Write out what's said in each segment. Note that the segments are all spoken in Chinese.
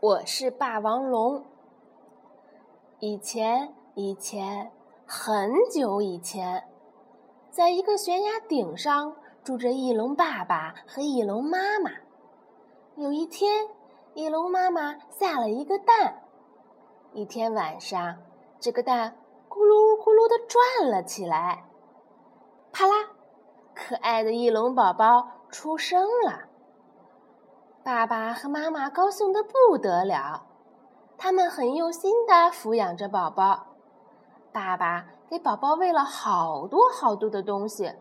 我是霸王龙。以前，以前，很久以前，在一个悬崖顶上住着翼龙爸爸和翼龙妈妈。有一天，翼龙妈妈下了一个蛋。一天晚上，这个蛋咕噜咕噜的转了起来。啪啦，可爱的翼龙宝宝出生了。爸爸和妈妈高兴的不得了，他们很用心的抚养着宝宝。爸爸给宝宝喂了好多好多的东西，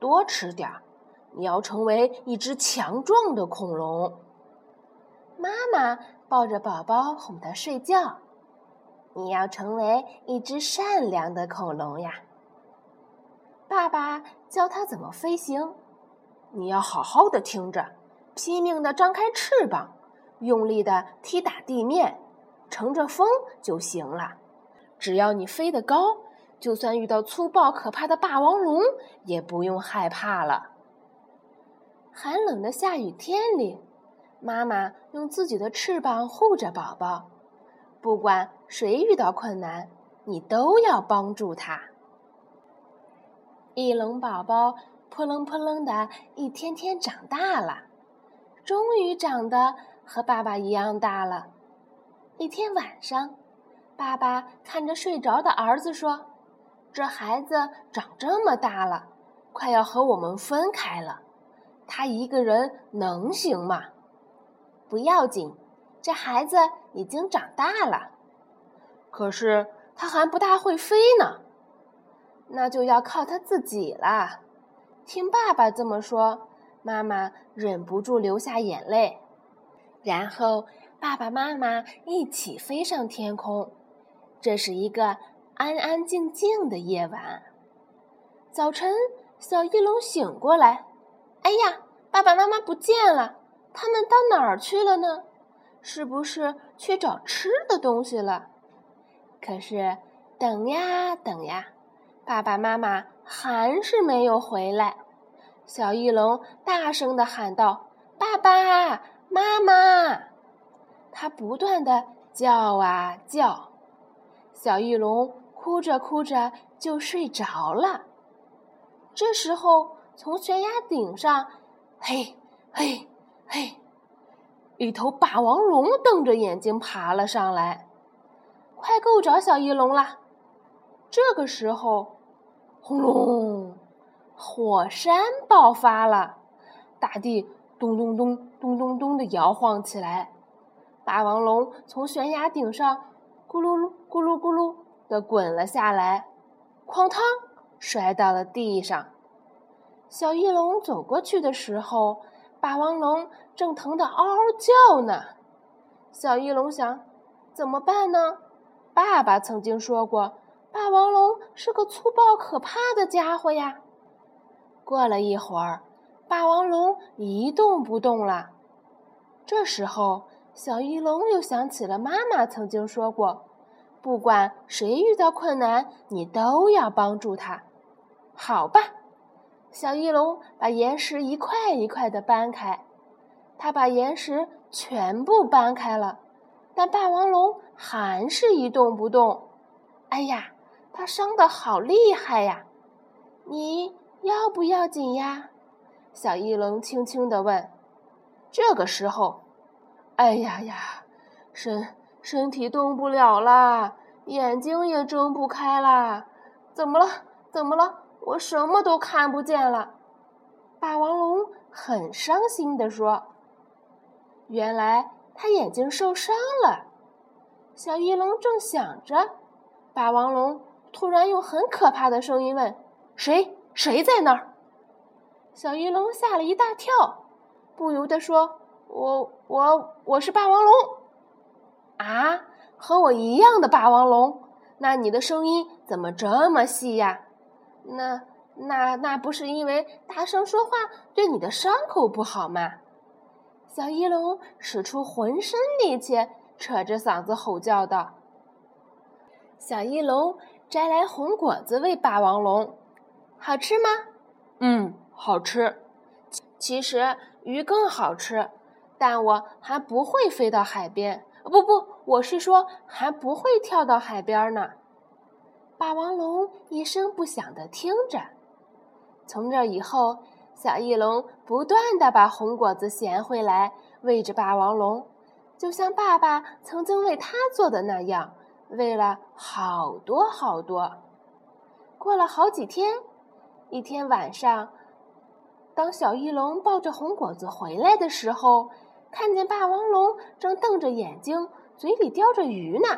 多吃点儿，你要成为一只强壮的恐龙。妈妈抱着宝宝哄他睡觉，你要成为一只善良的恐龙呀。爸爸教他怎么飞行，你要好好的听着。拼命地张开翅膀，用力地踢打地面，乘着风就行了。只要你飞得高，就算遇到粗暴可怕的霸王龙，也不用害怕了。寒冷的下雨天里，妈妈用自己的翅膀护着宝宝，不管谁遇到困难，你都要帮助他。翼龙宝宝扑棱扑棱的，一天天长大了。终于长得和爸爸一样大了。一天晚上，爸爸看着睡着的儿子说：“这孩子长这么大了，快要和我们分开了。他一个人能行吗？”“不要紧，这孩子已经长大了。可是他还不大会飞呢。那就要靠他自己了。听爸爸这么说。”妈妈忍不住流下眼泪，然后爸爸妈妈一起飞上天空。这是一个安安静静的夜晚。早晨，小翼龙醒过来，哎呀，爸爸妈妈不见了，他们到哪儿去了呢？是不是去找吃的东西了？可是等呀等呀，爸爸妈妈还是没有回来。小翼龙大声地喊道：“爸爸妈妈！”它不断地叫啊叫，小翼龙哭着哭着就睡着了。这时候，从悬崖顶上，嘿，嘿，嘿，一头霸王龙瞪着眼睛爬了上来，快够着小翼龙了。这个时候，轰隆！火山爆发了，大地咚咚咚咚咚咚的摇晃起来。霸王龙从悬崖顶上咕噜噜咕噜咕噜的滚了下来，哐当摔到了地上。小翼龙走过去的时候，霸王龙正疼得嗷嗷叫呢。小翼龙想：怎么办呢？爸爸曾经说过，霸王龙是个粗暴可怕的家伙呀。过了一会儿，霸王龙一动不动了。这时候，小翼龙又想起了妈妈曾经说过：“不管谁遇到困难，你都要帮助他。”好吧，小翼龙把岩石一块一块的搬开。他把岩石全部搬开了，但霸王龙还是一动不动。哎呀，他伤的好厉害呀！你。要不要紧呀？小翼龙轻轻地问。这个时候，哎呀呀，身身体动不了了，眼睛也睁不开了。怎么了？怎么了？我什么都看不见了。霸王龙很伤心地说：“原来他眼睛受伤了。”小翼龙正想着，霸王龙突然用很可怕的声音问：“谁？”谁在那儿？小翼龙吓了一大跳，不由得说：“我我我是霸王龙。”啊，和我一样的霸王龙？那你的声音怎么这么细呀？那那那不是因为大声说话对你的伤口不好吗？小翼龙使出浑身力气，扯着嗓子吼叫道：“小翼龙摘来红果子喂霸王龙。”好吃吗？嗯，好吃。其实鱼更好吃，但我还不会飞到海边。不不，我是说还不会跳到海边呢。霸王龙一声不响地听着。从这以后，小翼龙不断地把红果子衔回来喂着霸王龙，就像爸爸曾经为他做的那样，喂了好多好多。过了好几天，一天晚上，当小翼龙抱着红果子回来的时候，看见霸王龙正瞪着眼睛，嘴里叼着鱼呢。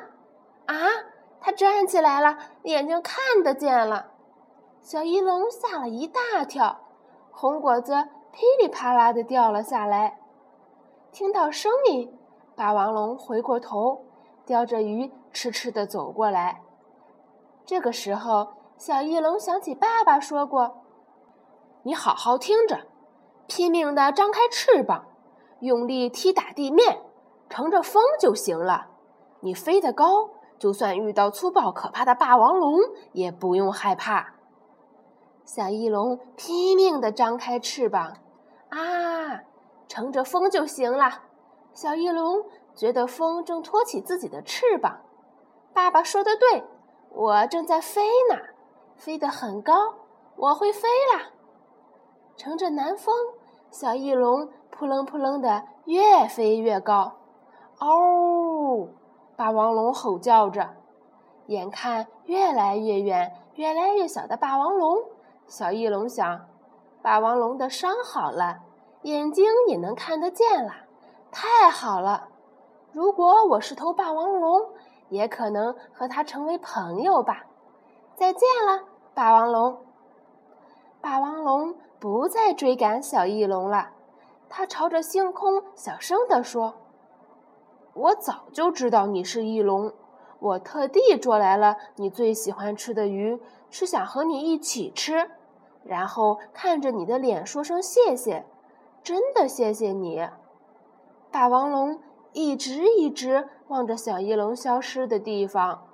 啊！它站起来了，眼睛看得见了。小翼龙吓了一大跳，红果子噼里啪啦的掉了下来。听到声音，霸王龙回过头，叼着鱼痴痴的走过来。这个时候，小翼龙想起爸爸说过：“你好好听着，拼命的张开翅膀，用力踢打地面，乘着风就行了。你飞得高，就算遇到粗暴可怕的霸王龙，也不用害怕。”小翼龙拼命地张开翅膀，啊，乘着风就行了。小翼龙觉得风正托起自己的翅膀。爸爸说的对，我正在飞呢，飞得很高，我会飞啦。乘着南风，小翼龙扑棱扑棱的越飞越高。哦，霸王龙吼叫着，眼看越来越远、越来越小的霸王龙。小翼龙想：“霸王龙的伤好了，眼睛也能看得见了，太好了！如果我是头霸王龙，也可能和它成为朋友吧。”再见了，霸王龙。霸王龙不再追赶小翼龙了，它朝着星空小声地说：“我早就知道你是翼龙，我特地捉来了你最喜欢吃的鱼，是想和你一起吃。”然后看着你的脸说声谢谢，真的谢谢你。霸王龙一直一直望着小翼龙消失的地方。